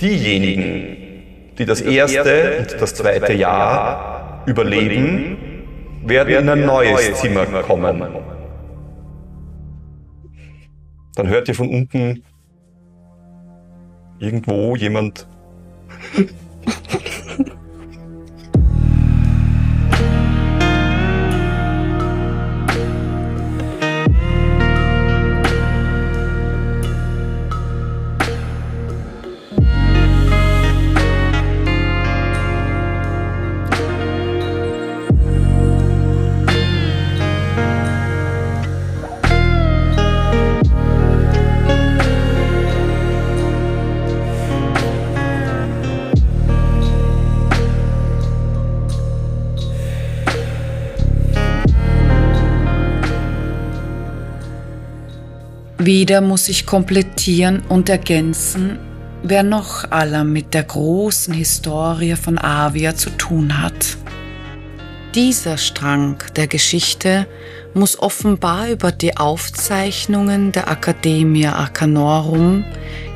Diejenigen, die das erste und das zweite Jahr überleben, werden in ein neues Zimmer kommen. Dann hört ihr von unten irgendwo jemand Wieder muss ich komplettieren und ergänzen, wer noch aller mit der großen Historie von Avia zu tun hat. Dieser Strang der Geschichte muss offenbar über die Aufzeichnungen der Academia Arcanorum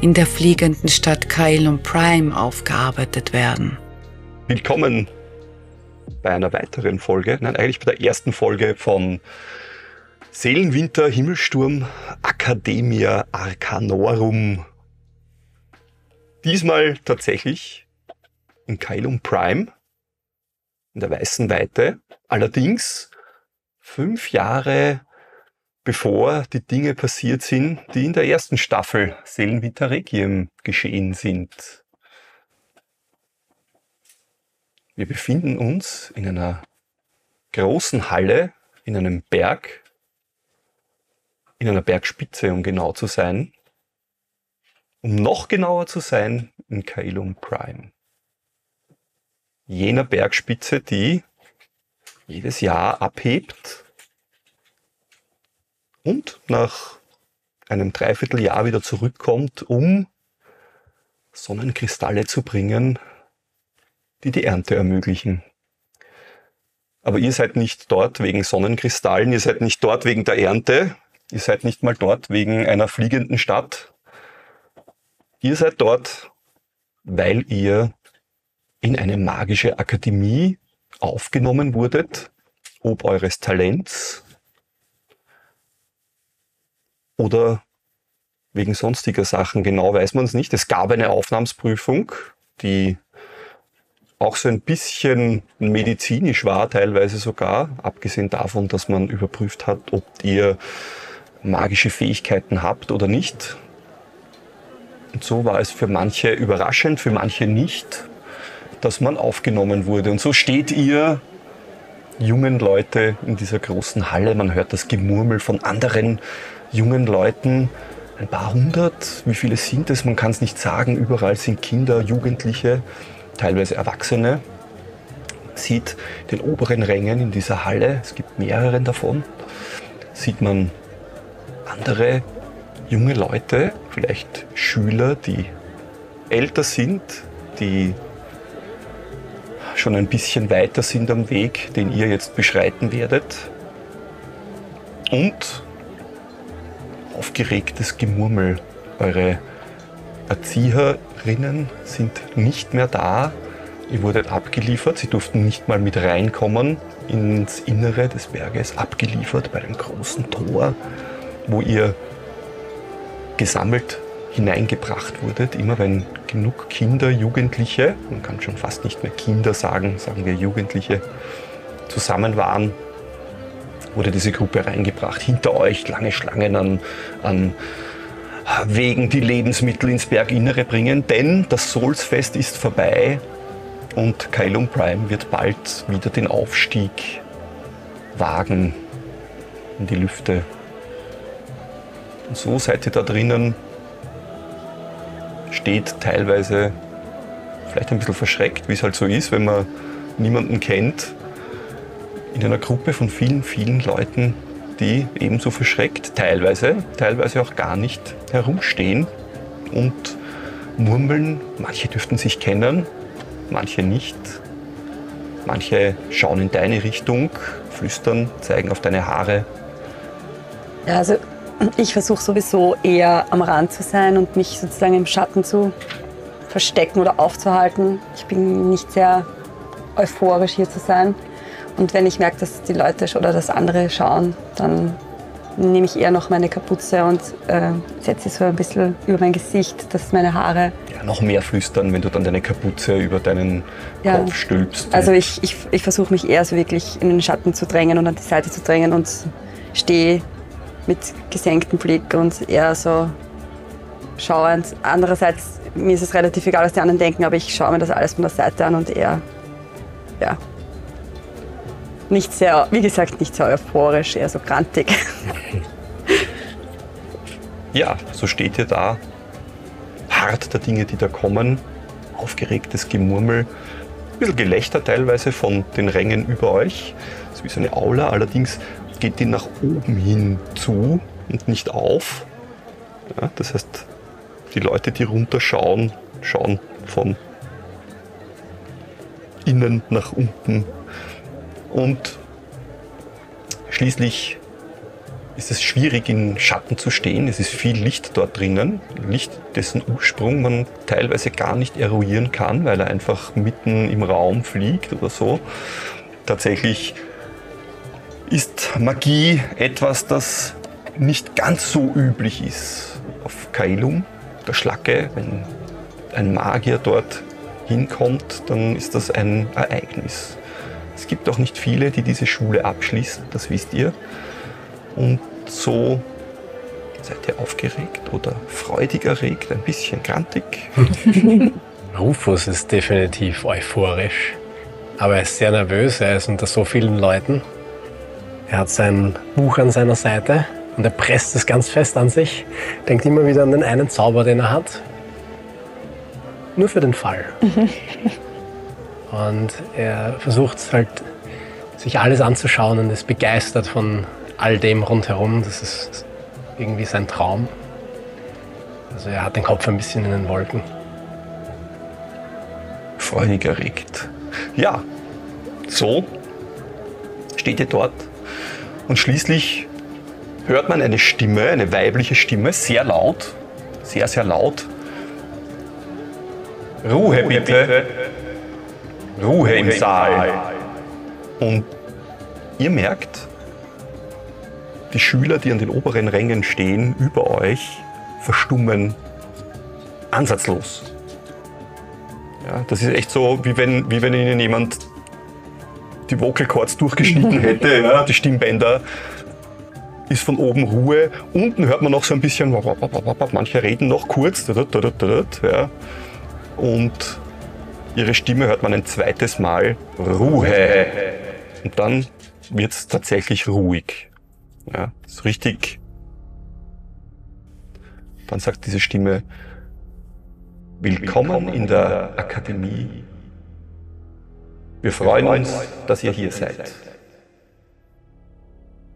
in der fliegenden Stadt Kailum Prime aufgearbeitet werden. Willkommen bei einer weiteren Folge, nein, eigentlich bei der ersten Folge von Seelenwinter, Himmelsturm, Academia Arcanorum. Diesmal tatsächlich in Kailum Prime, in der Weißen Weite. Allerdings fünf Jahre bevor die Dinge passiert sind, die in der ersten Staffel Seelenwinter Requiem geschehen sind. Wir befinden uns in einer großen Halle in einem Berg in einer Bergspitze, um genau zu sein. Um noch genauer zu sein, in Kailum Prime. Jener Bergspitze, die jedes Jahr abhebt und nach einem Dreivierteljahr wieder zurückkommt, um Sonnenkristalle zu bringen, die die Ernte ermöglichen. Aber ihr seid nicht dort wegen Sonnenkristallen, ihr seid nicht dort wegen der Ernte, Ihr seid nicht mal dort wegen einer fliegenden Stadt. Ihr seid dort, weil ihr in eine magische Akademie aufgenommen wurdet, ob eures Talents oder wegen sonstiger Sachen. Genau weiß man es nicht. Es gab eine Aufnahmsprüfung, die auch so ein bisschen medizinisch war, teilweise sogar, abgesehen davon, dass man überprüft hat, ob ihr magische Fähigkeiten habt oder nicht. Und so war es für manche überraschend, für manche nicht, dass man aufgenommen wurde. Und so steht ihr jungen Leute in dieser großen Halle. Man hört das Gemurmel von anderen jungen Leuten. Ein paar hundert, wie viele sind es? Man kann es nicht sagen. Überall sind Kinder, Jugendliche, teilweise Erwachsene. Sieht den oberen Rängen in dieser Halle, es gibt mehrere davon, sieht man andere junge Leute, vielleicht Schüler, die älter sind, die schon ein bisschen weiter sind am Weg, den ihr jetzt beschreiten werdet. Und aufgeregtes Gemurmel. Eure Erzieherinnen sind nicht mehr da. Ihr wurdet abgeliefert. Sie durften nicht mal mit reinkommen ins Innere des Berges. Abgeliefert bei dem großen Tor wo ihr gesammelt hineingebracht wurdet, immer wenn genug Kinder, Jugendliche, man kann schon fast nicht mehr Kinder sagen, sagen wir Jugendliche, zusammen waren, wurde diese Gruppe reingebracht. Hinter euch lange Schlangen an, an Wegen, die Lebensmittel ins Berginnere bringen, denn das Soulsfest ist vorbei und Kailum Prime wird bald wieder den Aufstieg wagen in die Lüfte und so seid ihr da drinnen, steht teilweise vielleicht ein bisschen verschreckt, wie es halt so ist, wenn man niemanden kennt, in einer Gruppe von vielen, vielen Leuten, die ebenso verschreckt, teilweise, teilweise auch gar nicht herumstehen und murmeln. Manche dürften sich kennen, manche nicht. Manche schauen in deine Richtung, flüstern, zeigen auf deine Haare. Also ich versuche sowieso eher am Rand zu sein und mich sozusagen im Schatten zu verstecken oder aufzuhalten. Ich bin nicht sehr euphorisch hier zu sein. Und wenn ich merke, dass die Leute oder dass andere schauen, dann nehme ich eher noch meine Kapuze und äh, setze sie so ein bisschen über mein Gesicht, dass meine Haare. Ja, noch mehr flüstern, wenn du dann deine Kapuze über deinen ja. Kopf stülpst. Also ich, ich, ich versuche mich eher so wirklich in den Schatten zu drängen und an die Seite zu drängen und stehe mit gesenktem Blick und eher so schauend. Andererseits, mir ist es relativ egal, was die anderen denken, aber ich schaue mir das alles von der Seite an und eher, ja, nicht sehr, wie gesagt, nicht sehr euphorisch, eher so grantig. Ja, so steht ihr da, hart der Dinge, die da kommen, aufgeregtes Gemurmel, ein bisschen Gelächter teilweise von den Rängen über euch. Ist wie so eine Aula, allerdings geht die nach oben hin zu und nicht auf. Ja, das heißt, die Leute, die runterschauen, schauen von innen nach unten und schließlich ist es schwierig, in Schatten zu stehen. Es ist viel Licht dort drinnen. Licht, dessen Ursprung man teilweise gar nicht eruieren kann, weil er einfach mitten im Raum fliegt oder so. Tatsächlich ist Magie etwas, das nicht ganz so üblich ist auf Kailum, der Schlacke. Wenn ein Magier dort hinkommt, dann ist das ein Ereignis. Es gibt auch nicht viele, die diese Schule abschließen, das wisst ihr. Und so seid ihr aufgeregt oder freudig erregt, ein bisschen grantig. Rufus ist definitiv euphorisch, aber er ist sehr nervös, er ist unter so vielen Leuten. Er hat sein Buch an seiner Seite und er presst es ganz fest an sich, denkt immer wieder an den einen Zauber, den er hat. Nur für den Fall. Und er versucht halt, sich alles anzuschauen und ist begeistert von all dem rundherum. Das ist irgendwie sein Traum. Also er hat den Kopf ein bisschen in den Wolken. Freudig erregt. Ja, so steht ihr dort und schließlich hört man eine Stimme, eine weibliche Stimme, sehr laut, sehr, sehr laut. Ruhe bitte. Ruhe im Saal. Und ihr merkt, die Schüler, die an den oberen Rängen stehen, über euch, verstummen ansatzlos. Ja, das ist echt so, wie wenn, wie wenn ihnen jemand die Vocal Cords durchgeschnitten hätte, ja, die Stimmbänder. Ist von oben Ruhe. Unten hört man noch so ein bisschen, manche reden noch kurz. Ja. Und ihre Stimme hört man ein zweites Mal. Ruhe. Und dann wird es tatsächlich ruhig. Ja, ist richtig. Dann sagt diese Stimme, Willkommen in der Akademie. Wir freuen uns, dass ihr hier seid.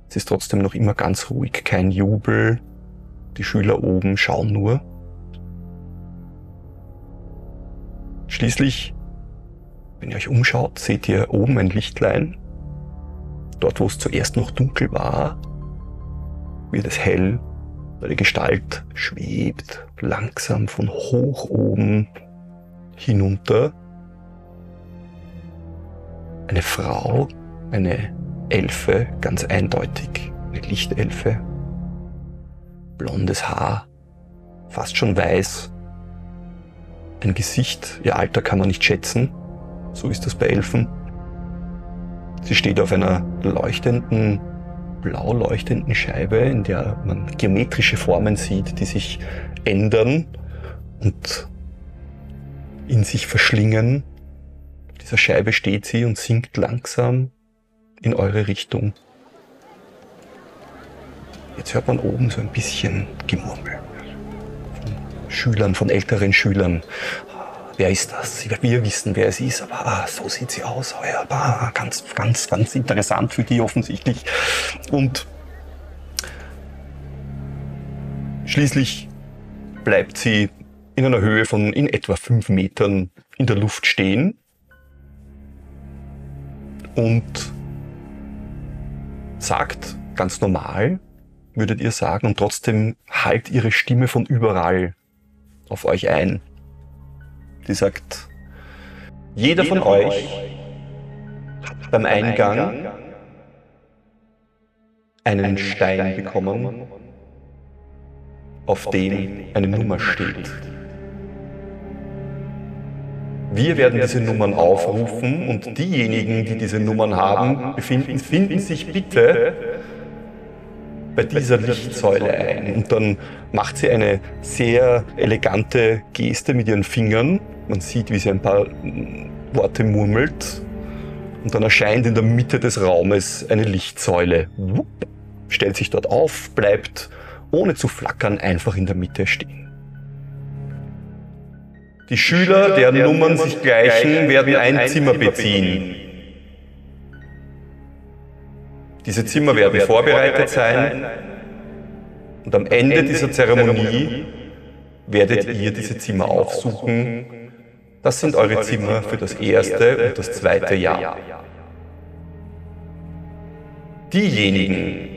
Es ist trotzdem noch immer ganz ruhig, kein Jubel. Die Schüler oben schauen nur. Schließlich, wenn ihr euch umschaut, seht ihr oben ein Lichtlein. Dort, wo es zuerst noch dunkel war, wird es hell, die Gestalt schwebt langsam von hoch oben hinunter. Eine Frau, eine Elfe, ganz eindeutig, eine Lichtelfe. Blondes Haar, fast schon weiß. Ein Gesicht, ihr Alter kann man nicht schätzen, so ist das bei Elfen. Sie steht auf einer leuchtenden blau leuchtenden Scheibe, in der man geometrische Formen sieht, die sich ändern und in sich verschlingen. Dieser Scheibe steht sie und sinkt langsam in eure Richtung. Jetzt hört man oben so ein bisschen Gemurmel von Schülern, von älteren Schülern wer ist das? Wir wissen, wer es ist, aber ah, so sieht sie aus. Ja, ah, ganz, ganz, ganz interessant für die offensichtlich. Und schließlich bleibt sie in einer Höhe von in etwa fünf Metern in der Luft stehen und sagt ganz normal, würdet ihr sagen, und trotzdem halt ihre Stimme von überall auf euch ein. Die sagt, jeder, von, euch hat beim Eingang einen Stein bekommen, auf dem eine Nummer steht. Wir werden diese Nummern aufrufen und diejenigen, die diese Nummern haben, befinden, finden sich bitte bei dieser Lichtsäule ein. Und dann macht sie eine sehr elegante Geste mit ihren Fingern. Man sieht, wie sie ein paar Worte murmelt. Und dann erscheint in der Mitte des Raumes eine Lichtsäule. Stellt sich dort auf, bleibt ohne zu flackern einfach in der Mitte stehen. Die Schüler, deren Nummern sich gleichen, werden ein Zimmer beziehen. Diese Zimmer werden vorbereitet sein und am Ende dieser Zeremonie werdet ihr diese Zimmer aufsuchen. Das sind eure Zimmer für das erste und das zweite Jahr. Diejenigen,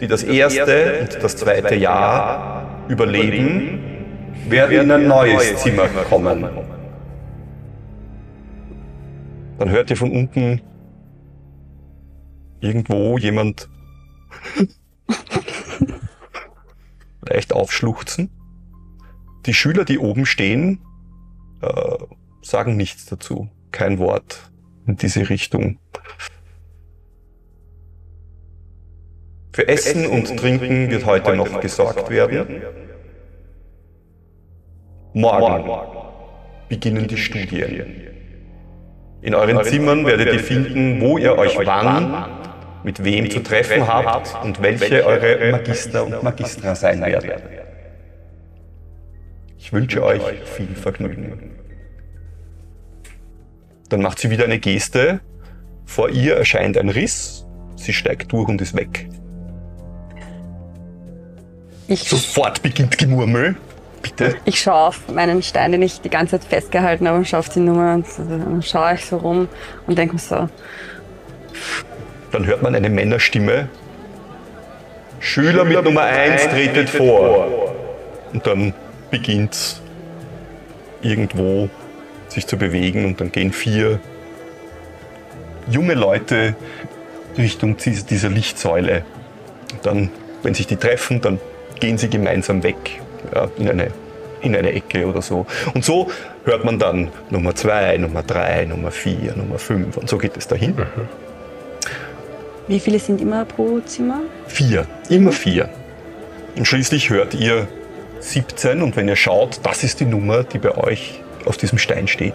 die das erste und das zweite Jahr überleben, werden in ein neues Zimmer kommen. Dann hört ihr von unten irgendwo jemand leicht aufschluchzen. Die Schüler, die oben stehen, äh, sagen nichts dazu. Kein Wort in diese Richtung. Für Essen und Trinken wird heute noch gesorgt werden. Morgen beginnen die Studien. In euren Zimmern werdet ihr finden, wo ihr euch wann, mit wem zu treffen habt und welche eure Magister und Magistra sein werden. Ich wünsche euch viel Vergnügen. Dann macht sie wieder eine Geste. Vor ihr erscheint ein Riss. Sie steigt durch und ist weg. Ich, Sofort beginnt Gemurmel. Bitte. ich schaue auf meinen Stein, den ich die ganze Zeit festgehalten habe und schaue auf die Nummer und dann schaue ich so rum und denke mir so, Dann hört man eine Männerstimme. Schüler mit Nummer 1 tretet vor. Und dann beginnt irgendwo sich zu bewegen und dann gehen vier junge Leute Richtung dies- dieser Lichtsäule. Und dann, wenn sich die treffen, dann gehen sie gemeinsam weg in, eine, in eine Ecke oder so. Und so hört man dann Nummer 2, Nummer 3, Nummer 4, Nummer 5 und so geht es dahin. wie viele sind immer pro Zimmer? Vier, immer vier. Und schließlich hört ihr 17 und wenn ihr schaut, das ist die Nummer, die bei euch auf diesem Stein steht.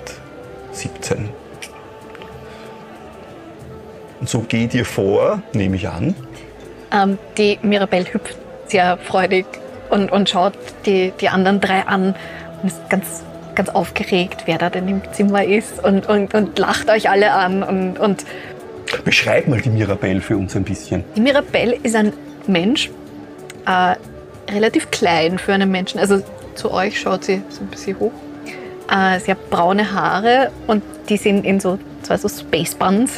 17. Und so geht ihr vor, nehme ich an. Ähm, die Mirabelle hüpft sehr freudig und, und schaut die, die anderen drei an und ist ganz, ganz aufgeregt, wer da denn im Zimmer ist und, und, und lacht euch alle an. Und, und Beschreib mal die Mirabelle für uns ein bisschen. die Mirabelle ist ein Mensch, äh, relativ klein für einen Menschen. Also zu euch schaut sie so ein bisschen hoch. Äh, sie hat braune Haare und die sind in so zwei so Space Buns.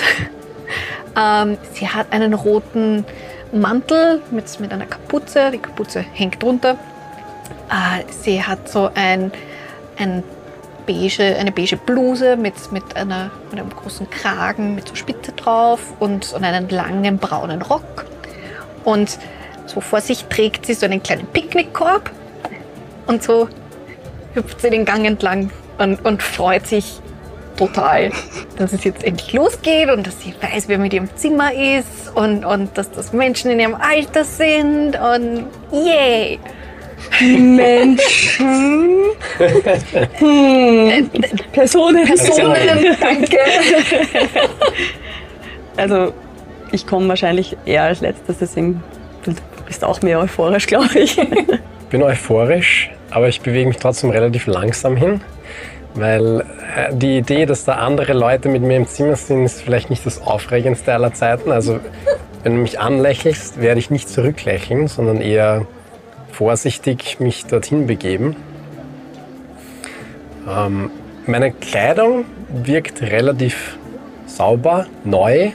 ähm, sie hat einen roten Mantel mit, mit einer Kapuze. Die Kapuze hängt drunter. Äh, sie hat so ein, ein beige, eine beige Bluse mit, mit, einer, mit einem großen Kragen mit so Spitze drauf und, und einen langen braunen Rock. Und so vor sich trägt sie so einen kleinen Picknickkorb und so hüpft sie den Gang entlang und, und freut sich total, dass es jetzt endlich losgeht und dass sie weiß, wer mit ihrem Zimmer ist und, und dass das Menschen in ihrem Alter sind und yay! Menschen. hm. Personen. Personen, danke! Also, ich komme wahrscheinlich eher als letztes, deswegen du bist auch mehr euphorisch, glaube ich. Ich bin euphorisch, aber ich bewege mich trotzdem relativ langsam hin, weil äh, die Idee, dass da andere Leute mit mir im Zimmer sind, ist vielleicht nicht das Aufregendste aller Zeiten. Also, wenn du mich anlächelst, werde ich nicht zurücklächeln, sondern eher vorsichtig mich dorthin begeben. Ähm, meine Kleidung wirkt relativ sauber, neu,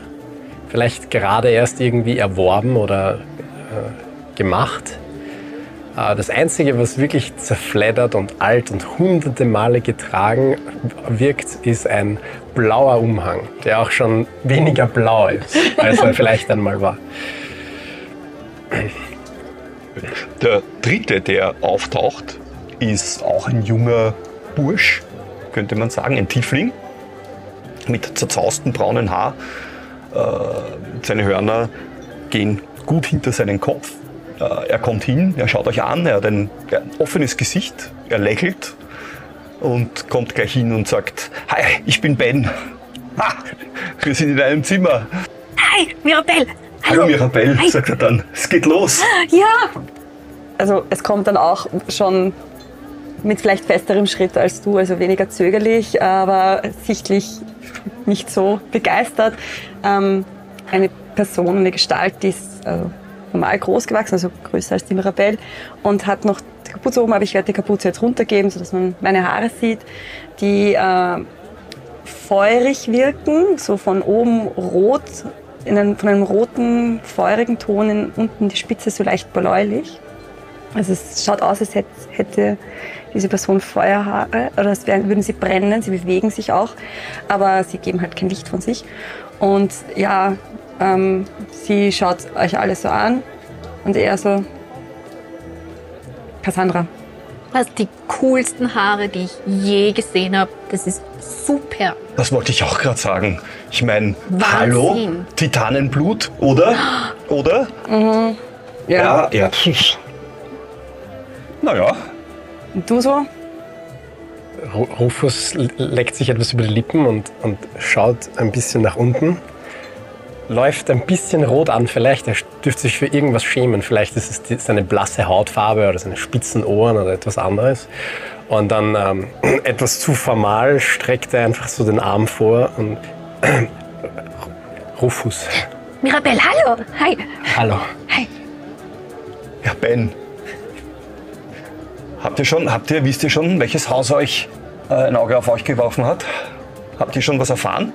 vielleicht gerade erst irgendwie erworben oder gemacht. Äh, Das Einzige, was wirklich zerfleddert und alt und hunderte Male getragen wirkt, ist ein blauer Umhang, der auch schon weniger blau ist, als er vielleicht einmal war. Der dritte, der auftaucht, ist auch ein junger Bursch, könnte man sagen, ein Tiefling mit zerzaustem braunen Haar. Äh, seine Hörner gehen gut hinter seinen Kopf. Äh, er kommt hin, er schaut euch an, er hat ein, offenes Gesicht, er lächelt und kommt gleich hin und sagt, Hi, ich bin Ben. Ha, wir sind in einem Zimmer. Hi, Mirabelle! Hallo Mirabelle, sagt er dann. Es geht los. Ja! Also es kommt dann auch schon mit vielleicht festerem Schritt als du, also weniger zögerlich, aber sichtlich nicht so begeistert. Ähm, eine Person, eine Gestalt, die ist äh, normal groß gewachsen, also größer als die Mirabelle und hat noch die Kapuze oben, aber ich werde die Kapuze jetzt runtergeben, sodass man meine Haare sieht, die äh, feurig wirken, so von oben rot, in einem, von einem roten, feurigen Ton in, unten die Spitze so leicht bläulich. Also es schaut aus, als hätte, diese Person Feuerhaare oder als würden sie brennen, sie bewegen sich auch, aber sie geben halt kein Licht von sich. Und ja, ähm, sie schaut euch alle so an und eher so, Cassandra. Du hast die coolsten Haare, die ich je gesehen habe. Das ist super. Das wollte ich auch gerade sagen. Ich meine, hallo, Titanenblut, oder? Oder? Ja, ja. Naja, Und du so? Ru- Rufus leckt sich etwas über die Lippen und, und schaut ein bisschen nach unten. Läuft ein bisschen rot an, vielleicht. Er dürfte sich für irgendwas schämen. Vielleicht ist es die, seine blasse Hautfarbe oder seine spitzen Ohren oder etwas anderes. Und dann ähm, etwas zu formal streckt er einfach so den Arm vor und Rufus. Mirabelle, hallo! Hi! Hallo. Hi! ja, Ben. Habt ihr schon, habt ihr, wisst ihr schon, welches Haus euch äh, ein Auge auf euch geworfen hat? Habt ihr schon was erfahren?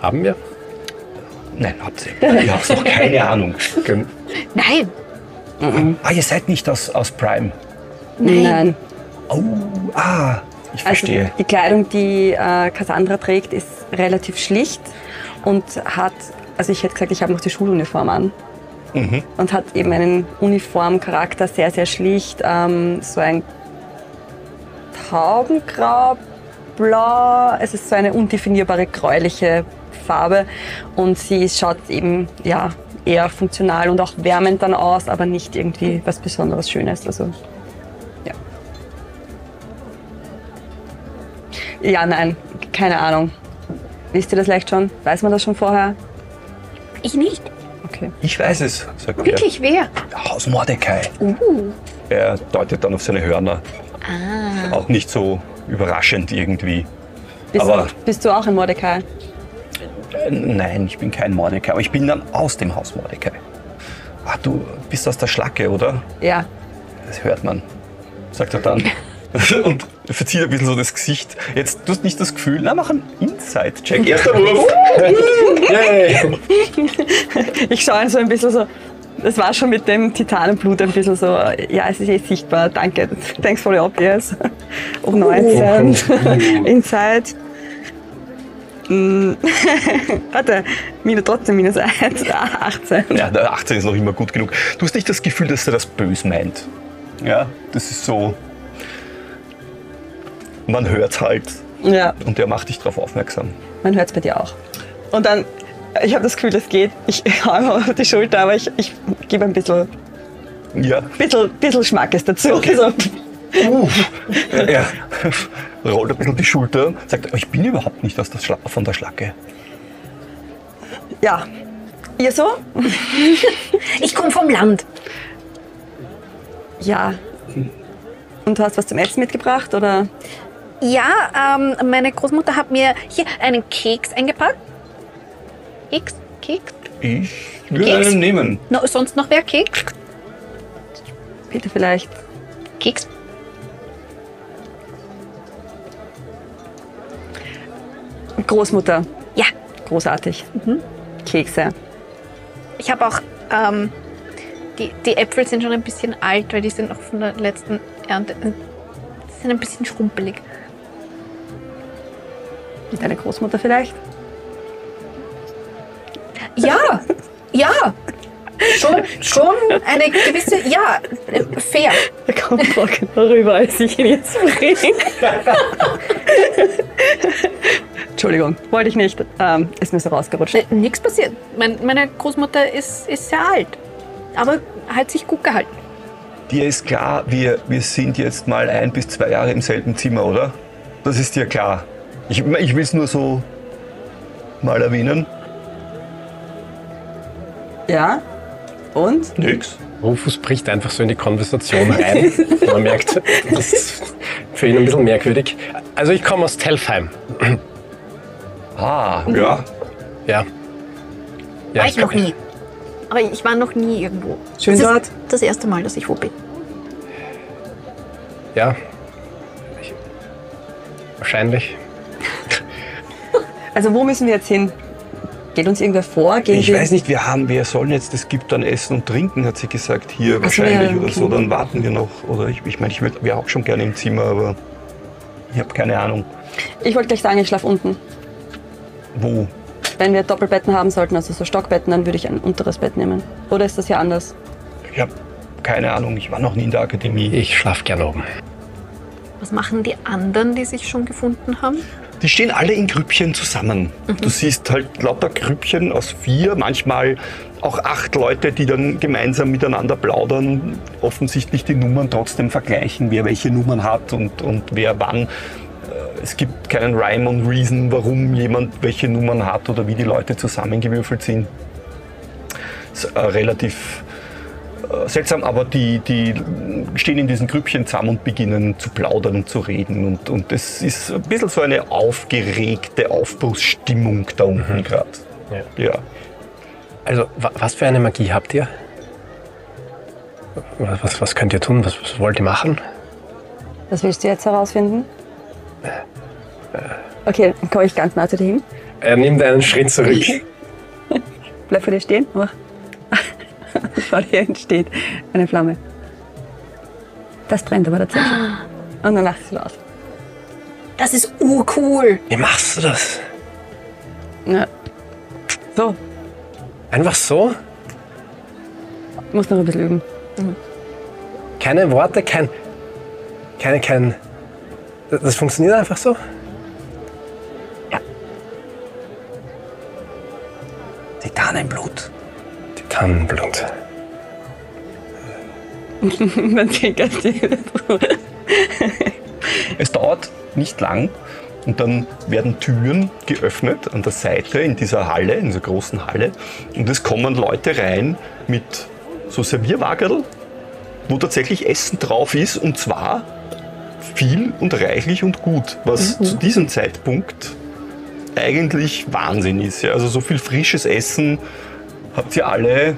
Haben wir? Nein, habt ihr. Ihr habt noch keine Ahnung. Nein! Ah, ihr seid nicht aus, aus Prime. Nein. Oh, ah, ich Also verstehe. die Kleidung, die äh, Cassandra trägt, ist relativ schlicht und hat, also ich hätte gesagt, ich habe noch die Schuluniform an. Und hat eben einen Uniformcharakter, sehr, sehr schlicht. Ähm, so ein Taubengrau, blau, es ist so eine undefinierbare gräuliche Farbe und sie schaut eben ja, eher funktional und auch wärmend dann aus, aber nicht irgendwie was Besonderes Schönes. Also, ja. Ja, nein, keine Ahnung. Wisst ihr das vielleicht schon? Weiß man das schon vorher? Ich nicht. Okay. Ich weiß es, sagt er. Wirklich, wer? Haus Mordecai. Uh. Er deutet dann auf seine Hörner. Ah. Auch nicht so überraschend irgendwie. Bist, Aber- du, bist du auch ein Mordecai? Äh, Nein, ich bin kein Mordecai, aber ich bin dann aus dem Haus Mordecai. Ach, du bist aus der Schlacke, oder? Ja. Das hört man, sagt er dann. Und verzieht ein bisschen so das Gesicht. Jetzt, du hast nicht das Gefühl, na, mach einen Inside-Check. Erster Wurf. Ich schaue ihn so ein bisschen so. Das war schon mit dem Titanenblut ein bisschen so, ja, es ist eh sichtbar, danke, thanks for the obvious. Um 19, Inside. Mm. Warte, minus, trotzdem minus 1, 18. Ja, der 18 ist noch immer gut genug. Du hast nicht das Gefühl, dass er das böse meint. Ja, das ist so. Man hört halt. Ja, Und der macht dich darauf aufmerksam. man hört es bei dir auch. Und dann, ich habe das Gefühl, es geht. Ich hau ihm auf die Schulter, aber ich, ich gebe ein bisschen, Ja. bisschen, bisschen Schmackes dazu. Okay. So. Er rollt ein bisschen die Schulter, sagt, ich bin überhaupt nicht aus der Schla von der Schlacke. Ja. Ihr so? Ich komme vom Land. Ja. Und du hast was zum Essen mitgebracht, oder? Ja, ähm, meine Großmutter hat mir hier einen Keks eingepackt. Keks? Keks? Ich würde Keks? einen nehmen. No, sonst noch wer Keks? Bitte vielleicht. Keks? Großmutter. Ja. Großartig. Kekse. Ich habe auch ähm, Die, die Äpfel sind schon ein bisschen alt, weil die sind noch von der letzten Ernte. Die sind ein bisschen schrumpelig. Deine Großmutter vielleicht? Ja, ja. Schon, schon eine gewisse, ja, fair. Er kommt trockener rüber, als ich ihn jetzt bringe. Entschuldigung, wollte ich nicht. Ähm, ist mir so rausgerutscht. Äh, Nichts passiert. Mein, meine Großmutter ist, ist sehr alt, aber hat sich gut gehalten. Dir ist klar, wir, wir sind jetzt mal ein bis zwei Jahre im selben Zimmer, oder? Das ist dir klar. Ich, ich will es nur so mal erwähnen. Ja? Und? Nix. Rufus bricht einfach so in die Konversation rein. Man merkt, das ist für ihn ein bisschen merkwürdig. Also ich komme aus Telfheim. Ah, ja. Ja. ja war ich noch nie. Aber ich war noch nie irgendwo. Schön das dort. Ist das erste Mal, dass ich wo bin. Ja. Ich, wahrscheinlich. Also wo müssen wir jetzt hin? Geht uns irgendwer vor? Gehen Ich weiß nicht, wir haben, wir sollen jetzt, es gibt dann Essen und Trinken, hat sie gesagt, hier Ach wahrscheinlich ja, oder so, dann warten wir noch. Oder ich, ich meine, ich wäre auch schon gerne im Zimmer, aber ich habe keine Ahnung. Ich wollte gleich sagen, ich schlafe unten. Wo? Wenn wir Doppelbetten haben sollten, also so Stockbetten, dann würde ich ein unteres Bett nehmen. Oder ist das hier anders? Ich habe keine Ahnung, ich war noch nie in der Akademie. Ich schlafe gern oben. Was machen die anderen, die sich schon gefunden haben? Die stehen alle in Grüppchen zusammen. Du siehst halt lauter Grüppchen aus vier, manchmal auch acht Leute, die dann gemeinsam miteinander plaudern, offensichtlich die Nummern trotzdem vergleichen, wer welche Nummern hat und, und wer wann. Äh, Es gibt keinen Rhyme und Reason, warum jemand welche Nummern hat oder wie die Leute zusammengewürfelt sind. Es ist äh, relativ seltsam, aber die, die stehen in diesen Grüppchen zusammen und beginnen zu plaudern und zu reden. Und, und es ist ein bisschen so eine aufgeregte Aufbruchsstimmung da unten gerade. Ja. Ja. Also, wa was für eine Magie habt ihr? Was, was, was könnt ihr tun? Was, was wollt ihr machen? Das willst du jetzt herausfinden? Okay, dann komme ich ganz nah zu dir hin. Er nimmt einen Schritt zurück. Bleib vor dir stehen. Mach. vor dir entsteht eine Flamme. Das brennt aber tatsächlich. Und dann lachst du los. Das ist urcool. Wie machst du das? Ja. So, Einfach so? muss noch ein bisschen üben. Keine Worte, kein. Keine, kein. Das das funktioniert einfach so? Titanenblut. Titannenblut. Man die. Es dauert nicht lang und dann werden Türen geöffnet an der Seite in dieser Halle, in dieser großen Halle. Und es kommen Leute rein mit so Servierwagerl, wo tatsächlich Essen drauf ist und zwar viel und reichlich und gut, was zu diesem Zeitpunkt eigentlich Wahnsinn ist. Ja. Also so viel frisches Essen habt ihr alle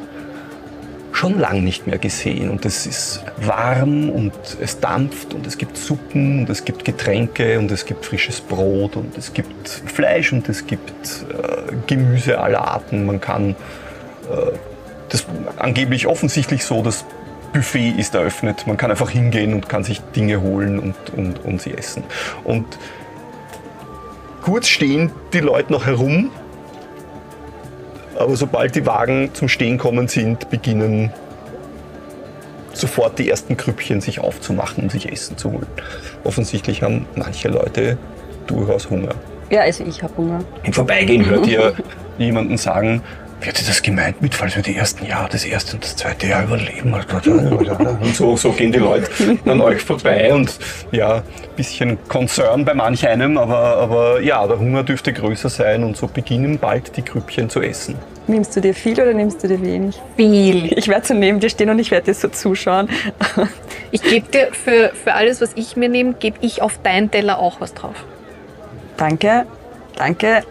schon lang nicht mehr gesehen. Und es ist warm und es dampft und es gibt Suppen und es gibt Getränke und es gibt frisches Brot und es gibt Fleisch und es gibt äh, Gemüse aller Arten. Man kann äh, das angeblich offensichtlich so, das Buffet ist eröffnet. Man kann einfach hingehen und kann sich Dinge holen und, und, und sie essen. Und kurz stehen die Leute noch herum aber sobald die Wagen zum Stehen kommen sind, beginnen sofort die ersten Krüppchen sich aufzumachen, um sich Essen zu holen. Offensichtlich haben manche Leute durchaus Hunger. Ja, also ich habe Hunger. Im Vorbeigehen hört ihr jemanden sagen, wie hat sie das gemeint mit, falls wir die ersten Jahre, das erste und das zweite Jahr überleben? Und so, so gehen die Leute an euch vorbei und ja, ein bisschen Concern bei manch einem, aber, aber ja, der Hunger dürfte größer sein und so beginnen bald die Krüppchen zu essen. Nimmst du dir viel oder nimmst du dir wenig? Viel. Ich werde so neben dir stehen und ich werde dir so zuschauen. Ich gebe dir für, für alles, was ich mir nehme, gebe ich auf deinen Teller auch was drauf. Danke, danke,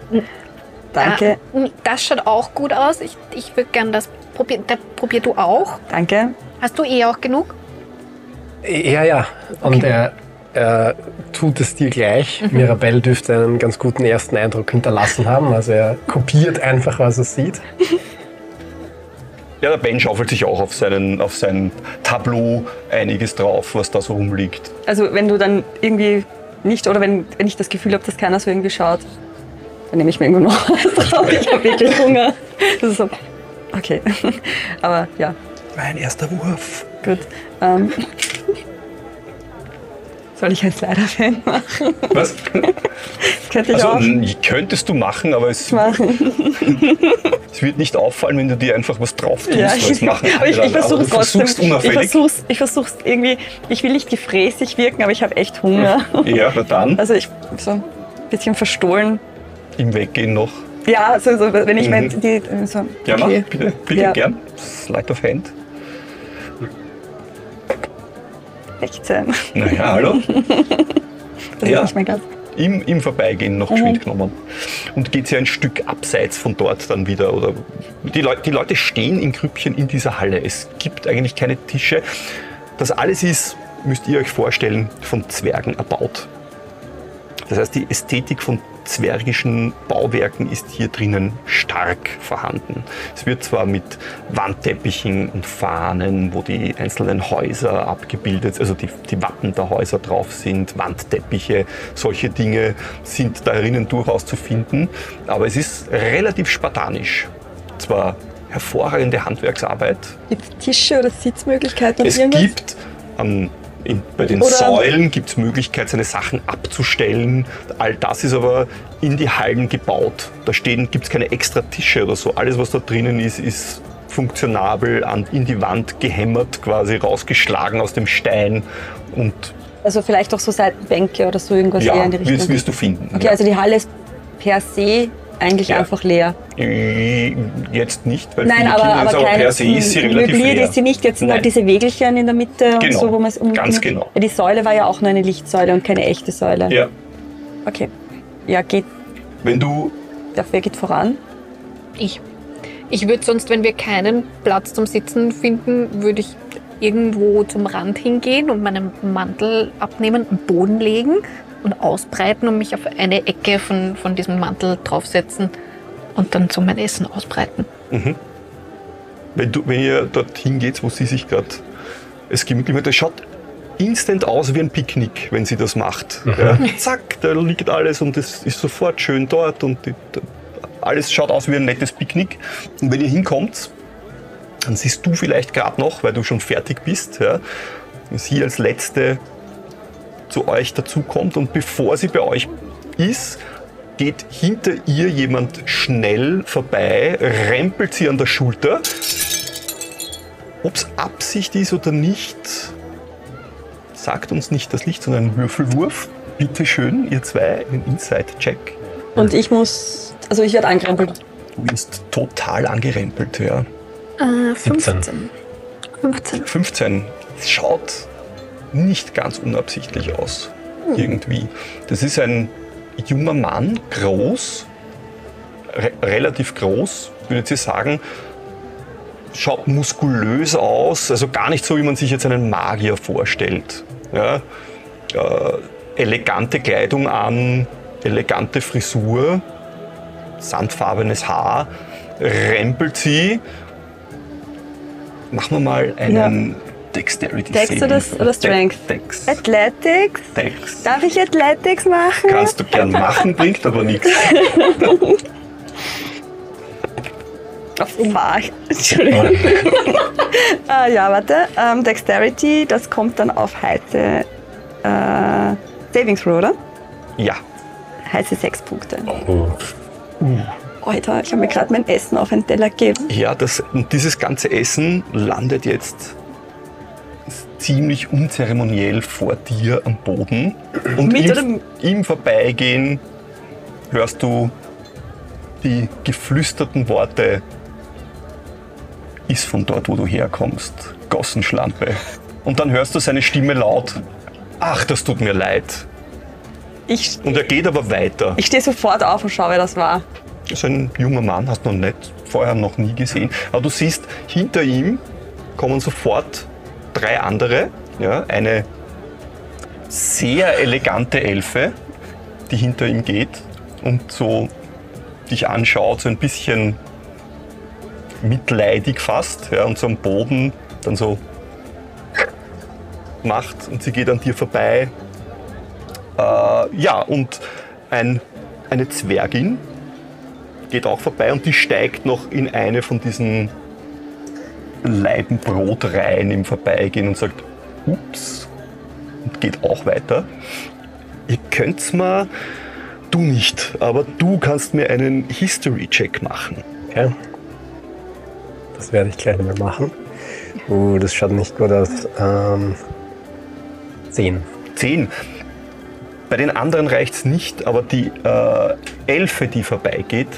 danke, Ah, das schaut auch gut aus. Ich, ich würde gern das probieren. Da, probier du auch. danke. Hast du eh auch genug? Ja, ja. Und er, er tut es dir gleich. Mirabelle dürfte einen ganz guten ersten Eindruck hinterlassen haben. Also er kopiert einfach, was er sieht. Ja, der Ben schaufelt sich auch auf, seinen, auf sein Tableau einiges drauf, was da so rumliegt. Also wenn du dann irgendwie nicht, oder wenn, wenn ich das Gefühl habe, dass keiner so irgendwie schaut, dann nehme ich mir irgendwo noch was drauf. Ich habe wirklich Hunger. Das ist so, okay. Aber ja, Mein erster Wurf. gut. Ähm, soll ich ein Slider-Fan machen? Was? Könnte ich Also auch könntest du machen, aber es, es wird nicht auffallen, wenn du dir einfach was drauf tust. Ja, ich, machen aber ich, ich versuche es trotzdem. Ich versuch's, ich versuch's irgendwie. Ich will nicht gefräßig wirken, aber ich habe echt Hunger. Ja, dann Also ich so ein bisschen verstohlen. Im Weggehen noch. Ja, so, so wenn ich Mhm. mein, die so. Ja, okay. bitte, bitte Ja. gern. Slide of Hand. 16. Naja, hallo. Das Ja. ist mein Gast. Im, Im Vorbeigehen noch Mhm. geschwind genommen. Und geht ja ein Stück abseits von dort dann wieder. Oder die, Leute, die Leute stehen in Grüppchen in dieser Halle. Es gibt eigentlich keine Tische. Das alles ist, müsst ihr euch vorstellen, von Zwergen erbaut. Das heißt, die Ästhetik von zwergischen Bauwerken ist hier drinnen stark vorhanden. Es wird zwar mit Wandteppichen und Fahnen, wo die einzelnen Häuser abgebildet, also die, die Wappen der Häuser drauf sind, Wandteppiche, solche Dinge sind da drinnen durchaus zu finden, aber es ist relativ spartanisch. Zwar hervorragende Handwerksarbeit, Gibt es Tische oder Sitzmöglichkeiten es irgendwas? gibt am in, bei den Oder- Säulen gibt es Möglichkeit, seine Sachen abzustellen. All das ist aber in die Hallen gebaut. Da gibt es keine extra Tische oder so. Alles, was da drinnen ist, ist funktionabel an, in die Wand gehämmert, quasi rausgeschlagen aus dem Stein. Und Also vielleicht auch so Seitenbänke oder so irgendwas eher ja, in die Richtung. wirst, wirst du finden. okay, also die Halle ist per se eigentlich Ja. einfach leer. Äh, Jetzt nicht, weil Nein, aber, aber ist, aber per se ist sie relativ möbliert leer. ist sie nicht. Jetzt sind Nein. halt diese Wägelchen in der Mitte Genau, und so, wo man es um ganz genau. Die Säule war ja auch nur eine Lichtsäule und keine echte Säule. Ja, Okay. Ja, geht. wenn du Ja, wer geht voran? Ich. Ich würde sonst, wenn wir keinen Platz zum Sitzen finden, würde ich irgendwo zum Rand hingehen und meinen Mantel abnehmen, am Boden legen und ausbreiten und mich auf eine Ecke von, von diesem Mantel draufsetzen und dann so mein Essen ausbreiten. Wenn, du, wenn ihr dorthin geht, wo sie sich gerade es gemütlich macht, das schaut instant aus wie ein Picknick, wenn sie das macht. Ja, zack, da liegt alles und es ist sofort schön dort und die, alles schaut aus wie ein nettes Picknick. Und wenn ihr hinkommt, dann siehst du vielleicht gerade noch, weil du schon fertig bist, ja, sie als Letzte zu euch dazukommt und bevor sie bei euch ist, geht hinter ihr jemand schnell vorbei, rempelt sie an der Schulter. Ob es Absicht ist oder nicht, sagt uns nicht das Licht, sondern ein Würfelwurf. Bitte schön, ihr zwei, einen Inside-Check. Und ich muss. Also ich werde angerempelt. Du wirst total angerempelt, ja. Äh, 17. 15. 15. 15. Es schaut nicht ganz unabsichtlich aus. Irgendwie. Das ist ein junger Mann, groß, re relativ groß, würde ich sagen. Schaut muskulös aus, also gar nicht so, wie man sich jetzt einen Magier vorstellt. Ja? Äh, elegante Kleidung an, elegante Frisur, sandfarbenes Haar, rempelt sie. Machen wir mal einen Dexterity Dex oder- oder Strength? Dex. Athletics? Dex. Darf ich Athletics machen? Kannst du gern machen, bringt aber nichts. Fuck. Entschuldigung. ah, ja, warte. Ähm, Dexterity, das kommt dann auf heiße äh, Saving Throw, oder? Ja. Heiße sechs Punkte. Oh. Alter, ich habe mir gerade mein Essen auf einen Teller gegeben. Ja, das, und dieses ganze Essen landet jetzt ziemlich unzeremoniell vor dir am Boden. Und Mit im, im Vorbeigehen hörst du die geflüsterten Worte, ist von dort, wo du herkommst, Gossenschlampe. Und dann hörst du seine Stimme laut, ach, das tut mir leid. Ich, Und er geht aber weiter. ich stehe sofort auf und schaue, wer das war. Ist ein junger Mann, hast du noch nicht, vorher noch nie gesehen. Aber du siehst, hinter ihm kommen sofort drei andere. Ja, eine sehr elegante Elfe, die hinter ihm geht und so dich anschaut, so ein bisschen mitleidig fast ja, und so am Boden dann so macht und sie geht an dir vorbei. Äh, ja, und ein, eine Zwergin geht auch vorbei und die steigt noch in eine von diesen Leiben Brot rein im Vorbeigehen und sagt, ups, und geht auch weiter. Ihr könnt's mal, du nicht, aber du kannst mir einen History-Check machen. Okay. Das werde ich gleich mal machen. Uh, das schaut nicht gut aus. Ähm, zehn. 10. Bei den anderen reicht's nicht, aber die äh, Elfe, die vorbeigeht,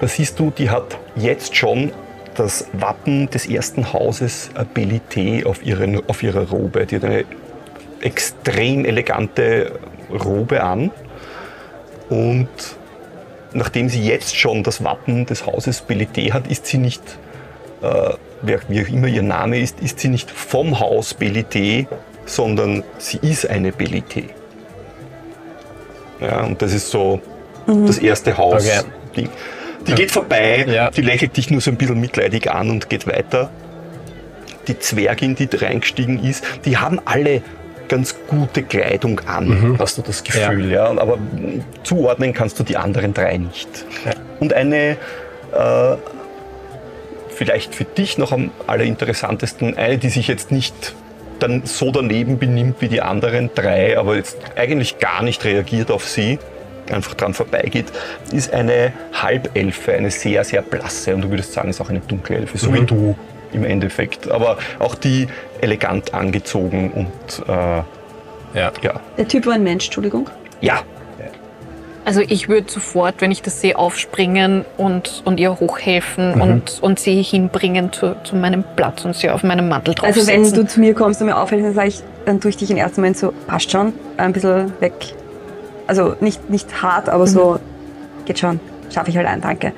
da siehst du, die hat jetzt schon das Wappen des ersten Hauses Abilité auf, ihren, auf ihrer Robe. Die hat eine extrem elegante Robe an. Und nachdem sie jetzt schon das Wappen des Hauses Belité hat, ist sie nicht, äh, wer- wie auch immer ihr Name ist, ist sie nicht vom Haus Belité, sondern sie ist eine Belité. Ja, und das ist so das erste Haus. Okay. Die, die geht vorbei, Ja. die lächelt dich nur so ein bisschen mitleidig an und geht weiter. Die Zwergin, die reingestiegen ist, die haben alle ganz gute Kleidung an, hast du das Gefühl, ja. Aber mm, zuordnen kannst du die anderen drei nicht. Ja. Und eine, äh, vielleicht für dich noch am allerinteressantesten, eine, die sich jetzt nicht dann so daneben benimmt wie die anderen drei, aber jetzt eigentlich gar nicht reagiert auf sie, einfach dran vorbeigeht, ist eine Halbelfe, eine sehr, sehr blasse und du würdest sagen, ist auch eine dunkle Elfe, so wie du im Endeffekt. Aber auch die elegant angezogen und äh, Ja. ja. Der Typ war ein Mensch, Entschuldigung. Ja, Also ich würde sofort, wenn ich das sehe, aufspringen und, und ihr hochhelfen Mhm. und, und sie hinbringen zu, zu meinem Platz und sie auf meinem Mantel Also draufsetzen. wenn du zu mir kommst und mir auffällst, dann sage ich, dann tue ich dich im ersten Moment so, passt schon, ein bisschen weg. Also nicht, nicht hart, aber so, geht schon, schaffe ich halt ein, danke.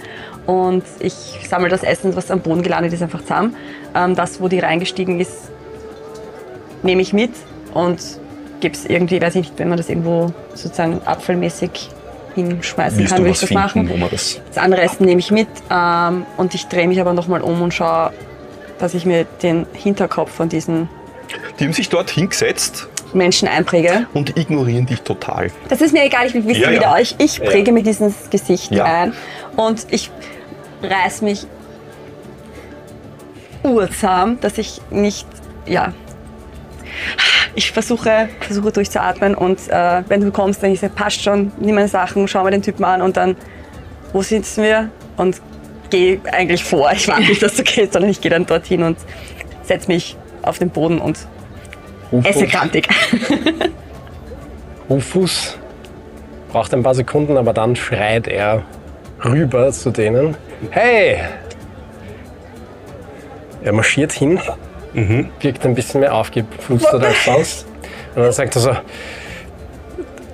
Und ich sammle das Essen, was am Boden gelandet ist, einfach zusammen. Ähm, das, wo die reingestiegen ist, nehme ich mit und gebe es irgendwie, weiß ich nicht, wenn man das irgendwo sozusagen abfallmäßig hinschmeißen kann, würde ich das finden, machen. das... Das andere Essen nehme ich mit ähm, und ich drehe mich aber nochmal um und schaue, dass ich mir den Hinterkopf von diesen Die haben sich dort hingesetzt Menschen einpräge. und ignorieren dich total. Das ist mir egal, ich will wissen, Ja, wie ja. der euch. Ich präge mir dieses Gesicht Ja. ein und ich reiß mich urzahm, dass ich nicht, ja. Ich versuche, versuche durchzuatmen und äh, wenn du kommst, dann ich sage, passt schon, nimm meine Sachen, schau mir den Typen an und dann, wo sitzen wir? Und gehe eigentlich vor. Ich warte nicht, dass du gehst, sondern ich gehe dann dorthin und setze mich auf den Boden und esse krantig. Rufus braucht ein paar Sekunden, aber dann schreit er rüber zu denen. Hey! Er marschiert hin, wirkt ein bisschen mehr aufgeflustert als sonst. Und dann sagt er so,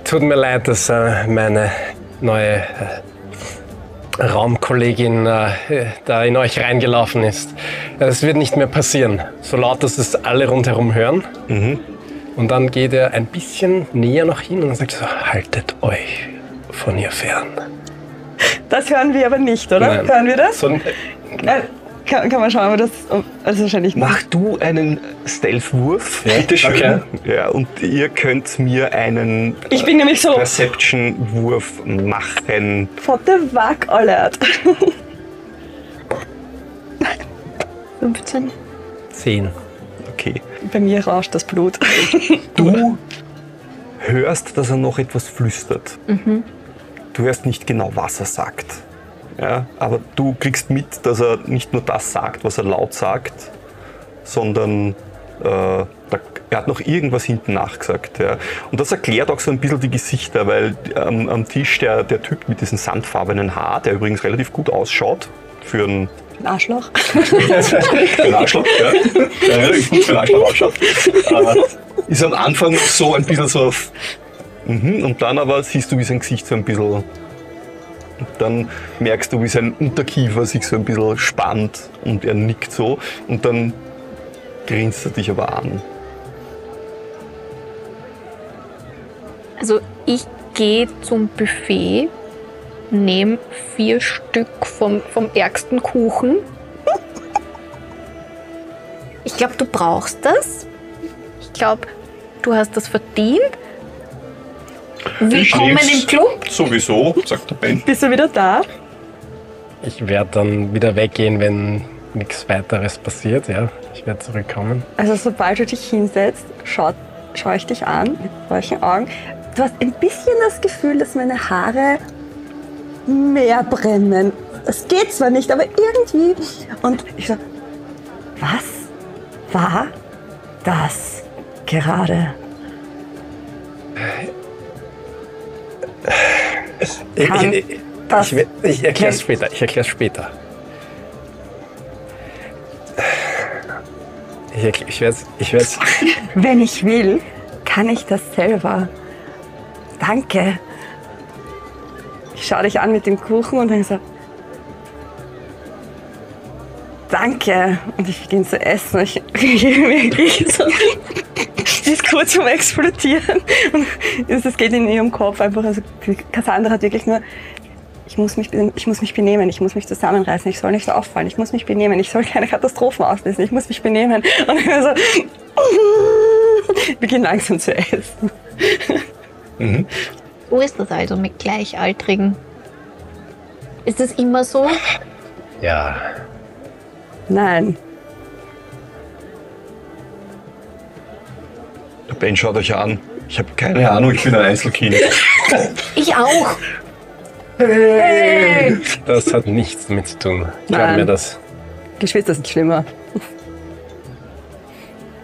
tut mir leid, dass äh, meine neue äh, Raumkollegin äh, da in euch reingelaufen ist. Es wird nicht mehr passieren, so laut, dass es alle rundherum hören. Und dann geht er ein bisschen näher noch hin und sagt so, haltet euch von ihr fern. Das hören wir aber nicht, oder? Nein. Hören wir das? So, Äh, kann, kann man schauen, aber das also wahrscheinlich nicht. Mach du einen Stealth-Wurf, Ja, bitte schön. okay. Ja, und ihr könnt mir einen Ich bin nämlich so, Perception-Wurf machen. what the fuck, alert. 15. zehn. Okay. Bei mir rauscht das Blut. Du hörst, dass er noch etwas flüstert. Du hörst nicht genau, was er sagt. Ja, aber du kriegst mit, dass er nicht nur das sagt, was er laut sagt, sondern äh, da, er hat noch irgendwas hinten nachgesagt. Ja. Und das erklärt auch so ein bisschen die Gesichter, weil am, am Tisch der, der Typ mit diesem sandfarbenen Haar, der übrigens relativ gut ausschaut, für einen Ein Arschloch. einen Arschloch, ja. ja gut für einen Arschloch ausschaut, äh, ist am Anfang so ein bisschen so auf, mhm, und dann aber siehst du, wie sein Gesicht so ein bisschen dann merkst du, wie sein Unterkiefer sich so ein bisschen spannt und er nickt so und dann grinst er dich aber an. Also ich gehe zum Buffet, nehme vier Stück vom, vom ärgsten Kuchen Ich glaube, du brauchst das. Ich glaube, du hast das verdient. Willkommen im Club. Sowieso, sagt der Ben. Bist du wieder da? Ich werde dann wieder weggehen, wenn nichts weiteres passiert. Ja, ich werde zurückkommen. Also sobald du dich hinsetzt, schaut, schaue ich dich an mit solchen Augen. Du hast ein bisschen das Gefühl, dass meine Haare mehr brennen. Es geht zwar nicht, aber irgendwie. Und ich so, was war das gerade? Kann ich, ich, das ich, ich erkläre es später. Ich erkläre es später. Ich, erklär- ich werde ich werd's, Wenn ich will, kann ich das selber. Danke. Ich schaue dich an mit dem Kuchen und dann so. Danke. Und ich beginne zu essen. Ich kriege wirklich so. Sie ist kurz vorm Explodieren. Und es geht in ihrem Kopf einfach. Also die Cassandra hat wirklich nur. Ich muss, mich, ich muss mich benehmen, ich muss mich zusammenreißen, ich soll nicht so auffallen, ich muss mich benehmen, ich soll keine Katastrophen auslösen, ich muss mich benehmen. Und ich so, ich beginne langsam zu essen. Wo ist das also mit Gleichaltrigen? Ist das immer so? ja, Nein, Der Ben schaut euch an. Ich habe keine Ahnung, ich bin ein Einzelkind. Ich auch. das hat nichts damit zu tun. Glaub Nein. mir das. Geschwister sind schlimmer.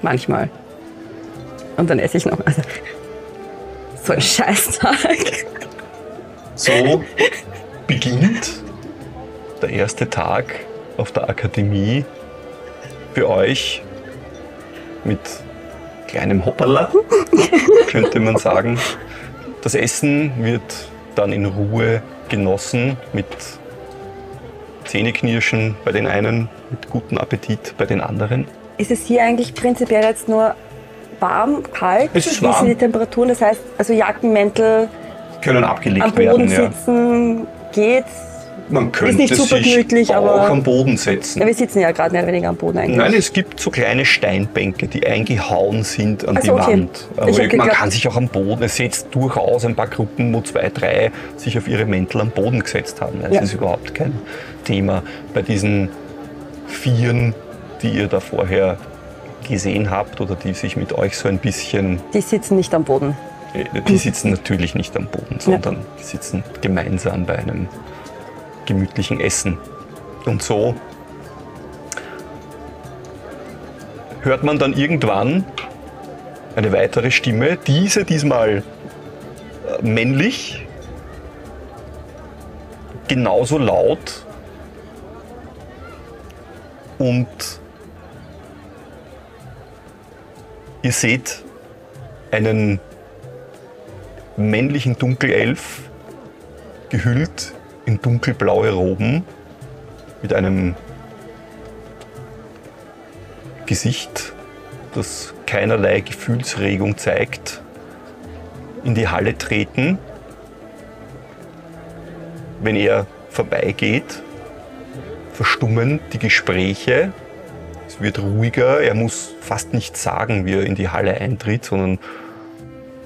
Manchmal. Und dann esse ich noch. Also, so ein Scheißtag. So beginnt der erste Tag auf der Akademie für euch mit kleinem Hoppala, könnte man sagen. Das Essen wird dann in Ruhe genossen mit Zähneknirschen bei den einen, mit gutem Appetit bei den anderen. Ist es hier eigentlich prinzipiell jetzt nur warm, kalt? Es ist Wie warm. sind die Temperaturen? Das heißt, also Jacken, Mäntel, Können abgelegt am Boden werden, ja. sitzen, geht's. Man könnte nicht super sich auch am Boden setzen. Ja, wir sitzen ja gerade mehr oder weniger am Boden eigentlich. Nein, es gibt so kleine Steinbänke, die eingehauen sind an Ach die okay. Wand. Ich Aber hab man geglaubt- kann sich auch am Boden, es setzt durchaus ein paar Gruppen, wo zwei, drei sich auf ihre Mäntel am Boden gesetzt haben. Das Ja. ist überhaupt kein Thema. Bei diesen Vieren, die ihr da vorher gesehen habt oder die sich mit euch so ein bisschen, Die sitzen nicht am Boden. äh, die sitzen natürlich nicht am Boden, sondern die sitzen gemeinsam bei einem gemütlichen Essen. Und so hört man dann irgendwann eine weitere Stimme, diese diesmal äh, männlich, genauso laut und ihr seht einen männlichen Dunkelelf, gehüllt in dunkelblaue Roben, mit einem Gesicht, das keinerlei Gefühlsregung zeigt, in die Halle treten. Wenn er vorbeigeht, verstummen die Gespräche. Es wird ruhiger. Er muss fast nichts sagen, wie er in die Halle eintritt, sondern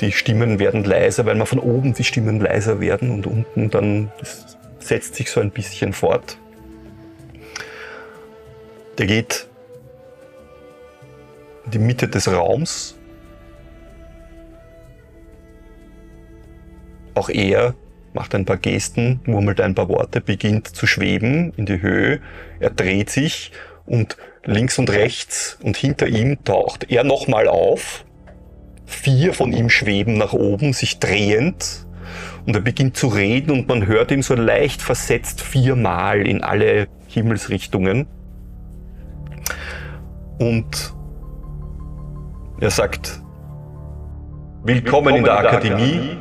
die Stimmen werden leiser, weil man von oben die Stimmen leiser werden und unten dann das setzt sich so ein bisschen fort. Der geht in die Mitte des Raums. Auch er macht ein paar Gesten, murmelt ein paar Worte, beginnt zu schweben in die Höhe. Er dreht sich und links und rechts und hinter ihm taucht er nochmal auf. Vier von ihm schweben nach oben, sich drehend. Und er beginnt zu reden und man hört ihn so leicht versetzt viermal in alle Himmelsrichtungen. Und er sagt, Willkommen in der Akademie.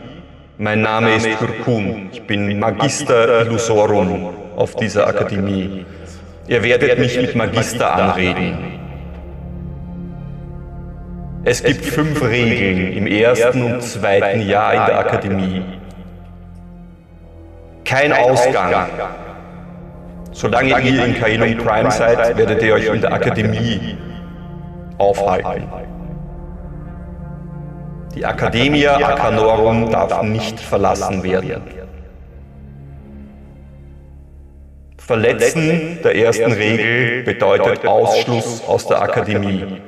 Mein Name ist Kurkun. Ich bin Magister Illusorum auf dieser Akademie. Ihr werdet mich mit Magister anreden. Es gibt fünf Regeln im ersten und zweiten Jahr in der Akademie. Kein Ausgang. Solange ihr hier in Kaelum Prime seid, werdet ihr euch in der Akademie aufhalten. Die Academia Arcanorum darf nicht verlassen werden. Verletzen der ersten Regel bedeutet Ausschluss aus der Akademie.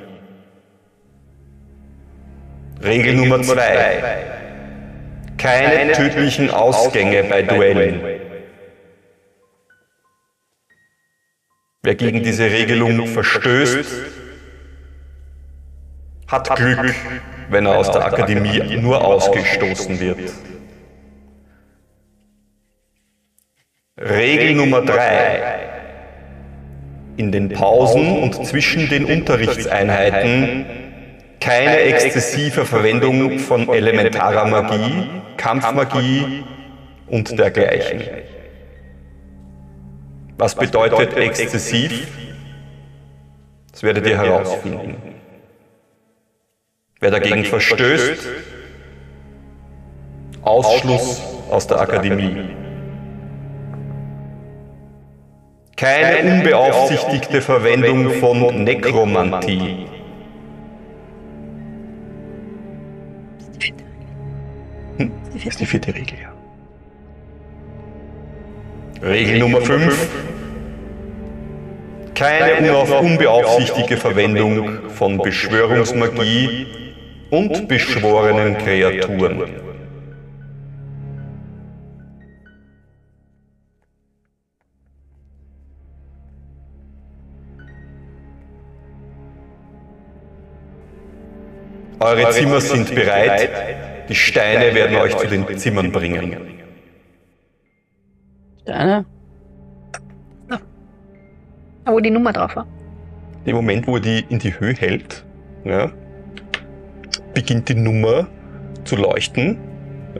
Regel Nummer zwei. Keine tödlichen Ausgänge bei Duellen. Wer gegen diese Regelung verstößt, hat Glück, wenn er aus der Akademie nur ausgestoßen wird. Regel Nummer drei. In den Pausen und zwischen den Unterrichtseinheiten keine exzessive Verwendung von elementarer Magie, Kampfmagie und dergleichen. Was bedeutet exzessiv? Das werdet ihr herausfinden. Wer dagegen verstößt, Ausschluss aus der Akademie. Keine unbeaufsichtigte Verwendung von Nekromantie. Hm, das ist die vierte Regel, ja. Regel Nummer 5. Keine unbeaufsichtigte Verwendung von Beschwörungsmagie und beschworenen Kreaturen. Eure Zimmer sind bereit, die Steine werden euch zu den Zimmern bringen. Steine? Da, wo die Nummer drauf war. Im Moment, wo er die in die Höhe hält, ja, beginnt die Nummer zu leuchten.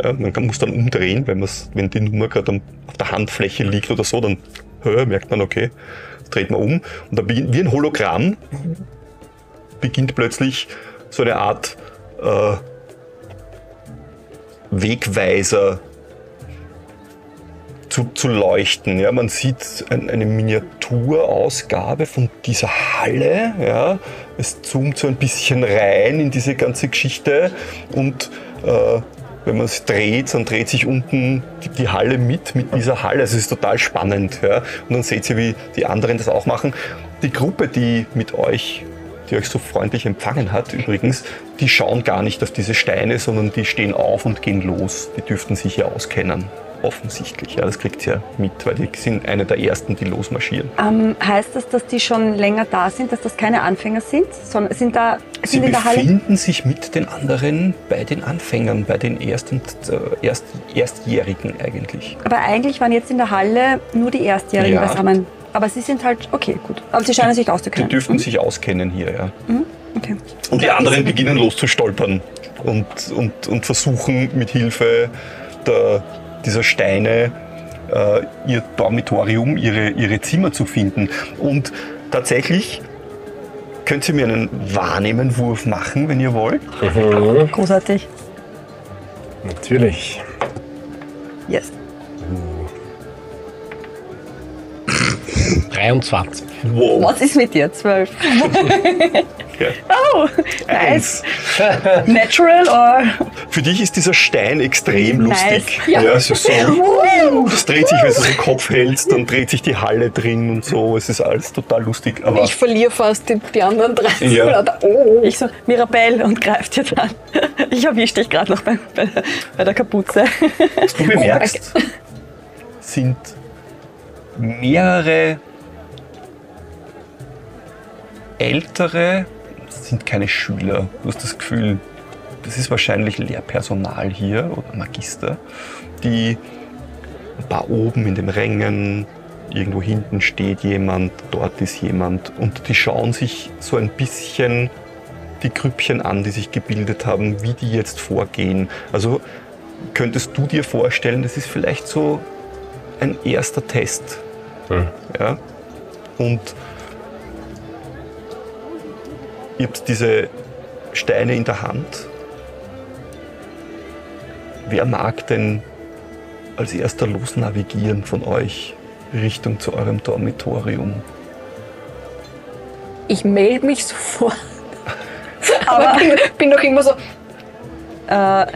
Ja, man kann, muss dann umdrehen, wenn, wenn die Nummer gerade auf der Handfläche liegt oder so, dann hör, merkt man, okay, das dreht man um. Und dann beginnt wie ein Hologramm, beginnt plötzlich so eine Art äh, Wegweiser zu, zu leuchten. Ja, man sieht ein, eine Miniaturausgabe von dieser Halle. Ja. Es zoomt so ein bisschen rein in diese ganze Geschichte und äh, wenn man es dreht, dann dreht sich unten die, die, Halle mit, mit dieser Halle. Also es ist total spannend. Ja. Und dann seht ihr, wie die anderen das auch machen. Die Gruppe, die mit euch die euch so freundlich empfangen hat übrigens, die schauen gar nicht auf diese Steine, sondern die stehen auf und gehen los. Die dürften sich ja auskennen. Offensichtlich, ja, das kriegt ihr mit, weil die sind eine der ersten, die losmarschieren. Ähm, heißt das, dass die schon länger da sind, dass das keine Anfänger sind, sondern sind da sind Sie in der Halle? befinden sich mit den anderen bei den Anfängern, bei den Erst- und äh, Erst Erstjährigen eigentlich. Aber eigentlich waren jetzt in der Halle nur die Erstjährigen Ja. beisammen. Aber sie sind halt, okay, gut. Aber sie scheinen sich Die auszukennen. dürften sich auskennen hier, ja. Mhm. Okay. Und die anderen beginnen loszustolpern und, und, und versuchen mit Hilfe der, dieser Steine äh, ihr Dormitorium, ihre, ihre Zimmer zu finden. Und tatsächlich könnt ihr mir einen Wahrnehmenwurf machen, wenn ihr wollt. Großartig. Natürlich. Yes. 23. Wow. Was ist mit dir? Zwölf. Ja. Oh, nice. Natural or? Für dich ist dieser Stein extrem Nice. lustig. Ja. es ist so, das dreht sich, wenn du so den Kopf hältst, dann dreht sich die Halle drin und so. Es ist alles total lustig. Aber Ich verliere fast die, die anderen drei. Ja. Oh. Ich so, Mirabelle und greift jetzt an. Ich erwische dich gerade noch bei, bei, bei der Kapuze. was du bemerkst, sind mehrere ältere, sind keine Schüler. Du hast das Gefühl, das ist wahrscheinlich Lehrpersonal hier oder Magister, die ein paar oben in den Rängen, irgendwo hinten steht jemand, dort ist jemand und die schauen sich so ein bisschen die Grüppchen an, die sich gebildet haben, wie die jetzt vorgehen. Also könntest du dir vorstellen, das ist vielleicht so ein erster Test. Ja? Und ihr habt diese Steine in der Hand. Wer mag denn als erster losnavigieren von euch Richtung zu eurem Dormitorium? Ich melde mich sofort. Aber ich bin doch immer so, Äh,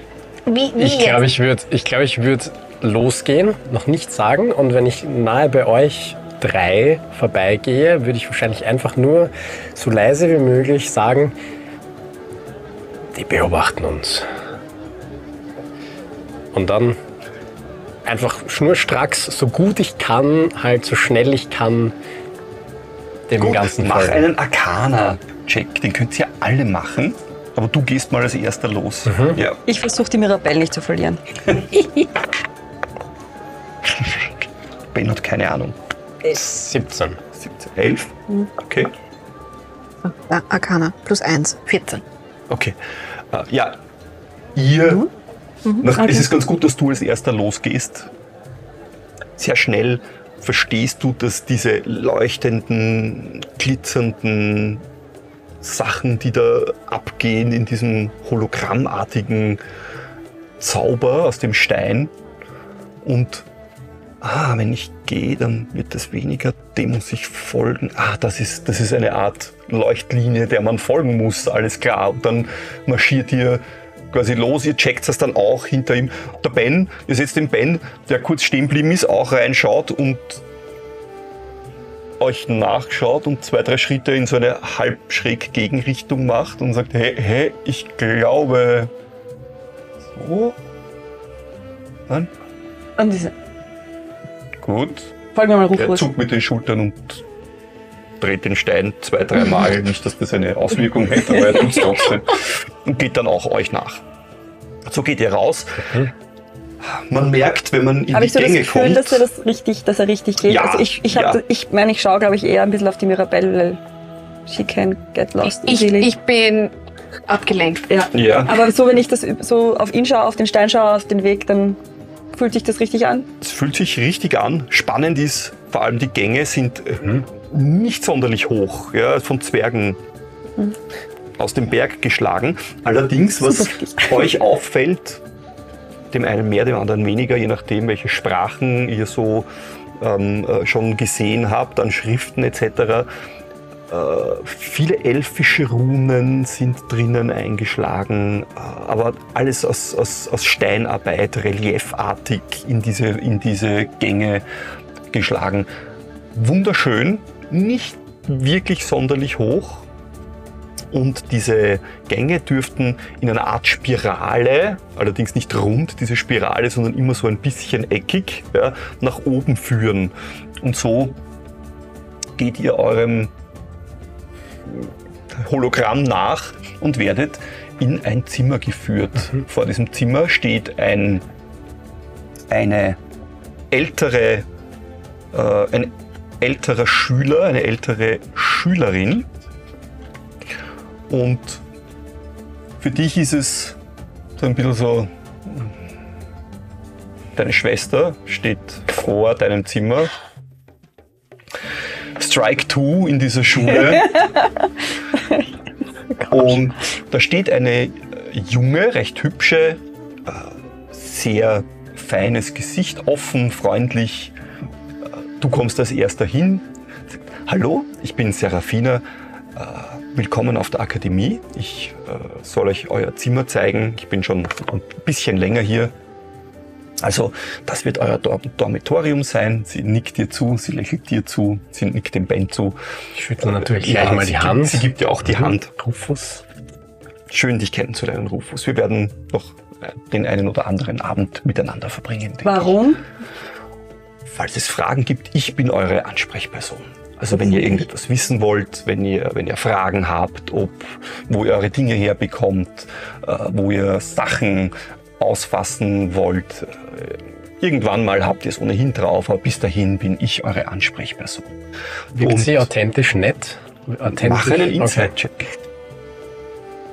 wie, wie Ich glaube, ich würde ich glaub, ich würd losgehen, noch nichts sagen und wenn ich nahe bei euch drei vorbeigehe, würde ich wahrscheinlich einfach nur so leise wie möglich sagen, die beobachten uns. Und dann einfach schnurstracks, so gut ich kann, halt so schnell ich kann, dem Gut, ganzen mach folgen. einen Arcana-Check. Den könnt ihr alle machen. Aber du gehst mal als erster los. Ja. ich versuche die Mirabelle nicht zu verlieren. Ben hat keine Ahnung. 17. 17, 11? Okay. Ja, Arcana, plus eins. 14. Okay. Äh, ja, ihr. Nach, Es ist ganz gut, dass du als erster losgehst. Sehr schnell verstehst du, dass diese leuchtenden, glitzernden Sachen, die da abgehen in diesem hologrammartigen Zauber aus dem Stein und ah, wenn ich gehe, dann wird das weniger, dem muss ich folgen. Ah, das ist, das ist eine Art Leuchtlinie, der man folgen muss, alles klar. Und dann marschiert ihr quasi los, ihr checkt das dann auch hinter ihm. Der Ben, ihr seht den Ben, der kurz stehen geblieben ist, auch reinschaut und euch nachschaut und zwei, drei Schritte in so eine halb schräg Gegenrichtung macht und sagt, hey, hey, ich glaube so. Nein? Und diese, Gut. folgen wir mal Er Rufus. zuckt mit den Schultern und dreht den Stein zwei, dreimal. Nicht, dass das eine Auswirkung hätte, aber er tut es trotzdem. Und geht dann auch euch nach. So geht ihr raus. Man merkt, wenn man in Habe die ich so das Gänge Gefühl, kommt. dass er das richtig, dass er richtig geht? Ja, also ich, ich, hab, ja. das- ich meine, ich schaue, glaube ich, eher ein bisschen auf die Mirabelle, weil she can get lost Ich, easily. ich bin abgelenkt. ja. ja, Aber so, wenn ich das so auf ihn schaue, auf den Stein schaue, auf den Weg, dann fühlt sich das richtig an. es fühlt sich richtig an. Spannend ist, vor allem die Gänge sind äh, nicht sonderlich hoch, ja, von Zwergen aus dem Berg geschlagen. Allerdings, was euch auffällt, dem einen mehr, dem anderen weniger, je nachdem, welche Sprachen ihr so ähm, äh, schon gesehen habt, an Schriften etc. Äh, viele elfische Runen sind drinnen eingeschlagen, äh, aber alles aus, aus, aus Steinarbeit, reliefartig in diese, in diese Gänge geschlagen. Wunderschön, nicht wirklich sonderlich hoch. Und diese Gänge dürften in einer Art Spirale, allerdings nicht rund, diese Spirale, sondern immer so ein bisschen eckig, ja, nach oben führen. Und so geht ihr eurem Hologramm nach und werdet in ein Zimmer geführt. Vor diesem Zimmer steht ein, eine ältere, äh, ein älterer Schüler, eine ältere Schülerin. Und für dich ist es so ein bisschen so, deine Schwester steht vor deinem Zimmer. Strike 2 in dieser Schule. Und da steht eine junge, recht hübsche, sehr feines Gesicht, offen, freundlich. Du kommst als erster hin. Hallo, ich bin Serafina. Äh, Willkommen auf der Akademie. Ich äh, soll euch euer Zimmer zeigen. Ich bin schon ein bisschen länger hier. Also, das wird euer Dor Dormitorium sein. Sie nickt dir zu, sie lächelt dir zu, sie nickt dem Ben zu. Ich schüttle natürlich Ja, gleich mal sie die gibt- Hand. sie gibt dir auch die Mhm. Hand. Rufus. Schön, dich kennenzulernen, Rufus. Wir werden noch äh, den einen oder anderen Abend miteinander verbringen. Warum? Ich. Falls es Fragen gibt, ich bin eure Ansprechperson. Also wenn ihr irgendetwas wissen wollt, wenn ihr, wenn ihr Fragen habt, ob, wo ihr eure Dinge herbekommt, äh, wo ihr Sachen ausfassen wollt, äh, irgendwann mal habt ihr es ohnehin drauf, aber bis dahin bin ich eure Ansprechperson. Wirkt sie authentisch nett? Authentisch? mach einen Okay. Inside-Check.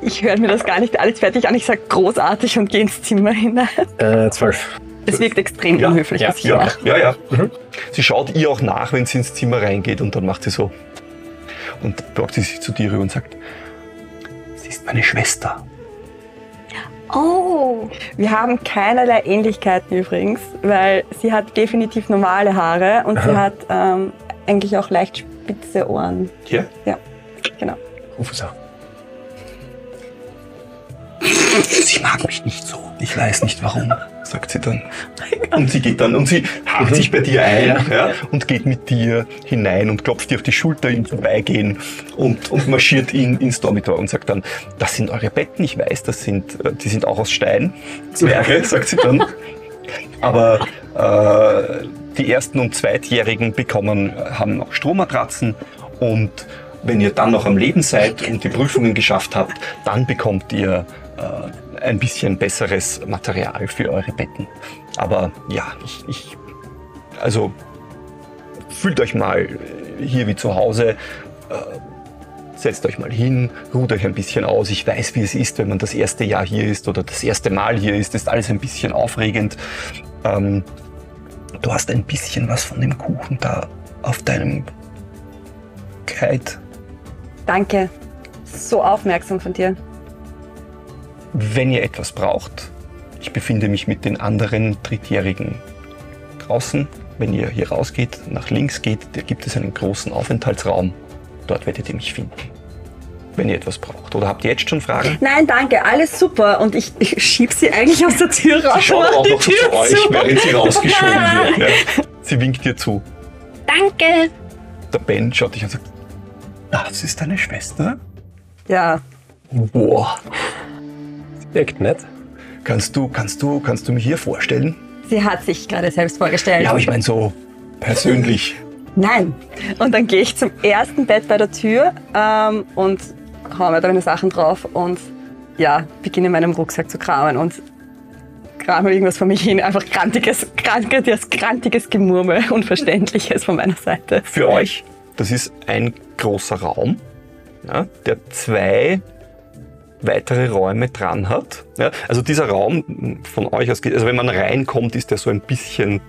Ich höre mir das gar nicht alles fertig an. Ich sage großartig und gehe ins Zimmer hinein. Äh, zwölf. Es wirkt extrem Ja, unhöflich, ja, was ich Ja, mache. ja, ja. Sie schaut ihr auch nach, wenn sie ins Zimmer reingeht und dann macht sie so. Und beugt sie sich zu dir rüber und sagt, sie ist meine Schwester. Oh, Wir haben keinerlei Ähnlichkeiten übrigens, weil sie hat definitiv normale Haare und sie hat ähm, eigentlich auch leicht spitze Ohren. Ja? Ja, genau. Rufus auch. Sie mag mich nicht so. Ich weiß nicht warum, sagt sie dann. Und sie geht dann und sie hakt sich bei dir ein ja, und geht mit dir hinein und klopft dir auf die Schulter im Vorbeigehen und, und marschiert in, ins Dormitor und sagt dann, das sind eure Betten, ich weiß, das sind, äh, die sind auch aus Stein, Zwerge, sagt sie dann. Aber äh, die ersten und zweitjährigen bekommen, haben noch Strommatratzen und wenn ihr dann noch am Leben seid und die Prüfungen geschafft habt, dann bekommt ihr äh, ein bisschen besseres Material für eure Betten. Aber ja, ich, ich also fühlt euch mal hier wie zu Hause. Äh, setzt euch mal hin, ruht euch ein bisschen aus. Ich weiß, wie es ist, wenn man das erste Jahr hier ist oder das erste Mal hier ist. Ist alles ein bisschen aufregend. Ähm, du hast ein bisschen was von dem Kuchen da auf deinem Kleid. Danke. So aufmerksam von dir. Wenn ihr etwas braucht, ich befinde mich mit den anderen Drittjährigen draußen. Wenn ihr hier rausgeht, nach links geht, da gibt es einen großen Aufenthaltsraum. Dort werdet ihr mich finden. Wenn ihr etwas braucht. Oder habt ihr jetzt schon Fragen? Nein, danke, alles super. Und ich, ich schieb sie eigentlich aus der Tür raus. Sie schaut auch noch Tür zu euch, zu. während sie rausgeschoben wird. Ja. Sie winkt dir zu. Danke. Der Ben schaut dich an und sagt, das ist deine Schwester? Ja, Boah. Wirkt nett. Kannst du, kannst du, kannst du mich hier vorstellen? sie hat sich gerade selbst vorgestellt. Ja, aber ich meine so persönlich. Nein. Und dann gehe ich zum ersten Bett bei der Tür ähm, und hau mir da meine Sachen drauf und ja, beginne in meinem Rucksack zu kramen und krame irgendwas vor mich hin. Einfach krantiges, krantiges, krantiges Gemurmel, Unverständliches von meiner Seite. Für euch, das ist ein großer Raum, ja, der zwei weitere Räume dran hat. Ja, also dieser Raum von euch aus, geht- also wenn man reinkommt, ist der so ein bisschen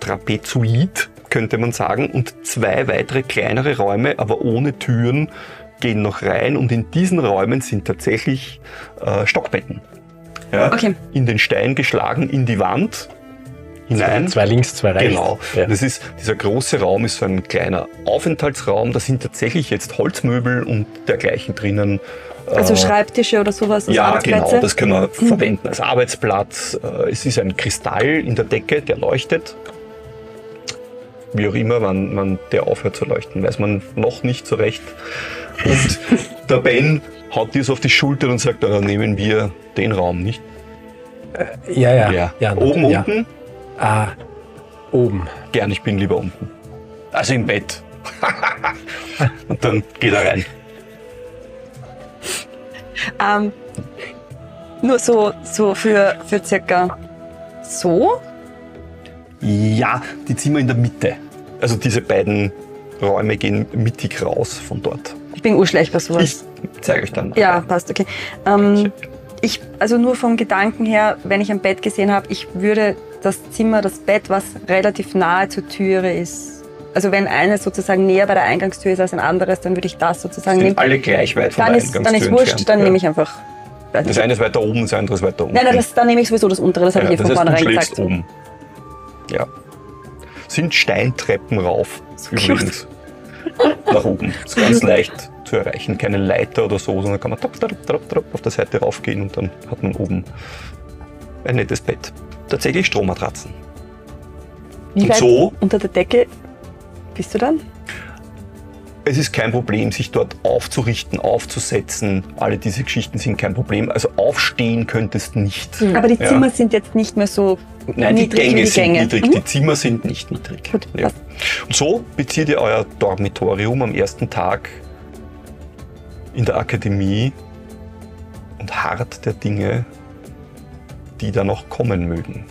trapezoid, könnte man sagen, und zwei weitere kleinere Räume, aber ohne Türen, gehen noch rein und in diesen Räumen sind tatsächlich äh, Stockbetten. Ja, Okay. In den Stein geschlagen, in die Wand hinein. Zwei links, zwei rechts. Genau. Ja. Das ist, dieser große Raum ist so ein kleiner Aufenthaltsraum. Da sind tatsächlich jetzt Holzmöbel und dergleichen drinnen. Also Äh, Schreibtische oder sowas als ja, Arbeitsplätze. genau, das können wir verwenden als Arbeitsplatz. Äh, Es ist ein Kristall in der Decke, der leuchtet. Wie auch immer, wann, wann der aufhört zu leuchten, weiß man noch nicht so recht. Und der Ben haut dir so auf die Schulter und sagt, "Na, dann nehmen wir den Raum, nicht? Ja, ja. ja. Oben, ja. unten? Ah, oben. Gern, ich bin lieber unten. Also im Bett. und dann geht er rein. Ähm, nur so, so für, für circa so. Ja, die Zimmer in der Mitte. Also diese beiden Räume gehen mittig raus von dort. Ich bin urschlecht bei sowas. Ich zeige euch dann. Ja, passt, okay. Ähm, ich, also nur vom Gedanken her, wenn ich ein Bett gesehen habe, ich würde das Zimmer, das Bett, was relativ nahe zur Türe ist. Also wenn eines sozusagen näher bei der Eingangstür ist als ein anderes, dann würde ich das sozusagen sind nehmen. alle gleich weit von Dann der ist, dann Eingangstür ist wurscht, entfernt. dann ja. nehme ich einfach. Das eine ist weiter oben, das andere ist weiter unten. Nein, nein, das, dann nehme ich sowieso das untere, das habe ja, ich eh von das vornherein gesagt. oben. Ja. Sind Steintreppen rauf, übrigens. Nach oben. Ist ganz leicht zu erreichen. Keine Leiter oder so, sondern kann man top, top, top, top auf der Seite raufgehen und dann hat man oben ein nettes Bett. Tatsächlich Strommatratzen. Wie Und weit so unter der Decke bist du dann? Es ist kein Problem, sich dort aufzurichten, aufzusetzen. Alle diese Geschichten sind kein Problem. Also aufstehen könntest nicht. Aber die Ja. Zimmer sind jetzt nicht mehr so Nein, die niedrig Gänge wie die sind Gänge. niedrig, Mhm. die Zimmer sind nicht niedrig. Gut, ja. Und so bezieht ihr euer Dormitorium am ersten Tag in der Akademie und hart der Dinge, die da noch kommen mögen.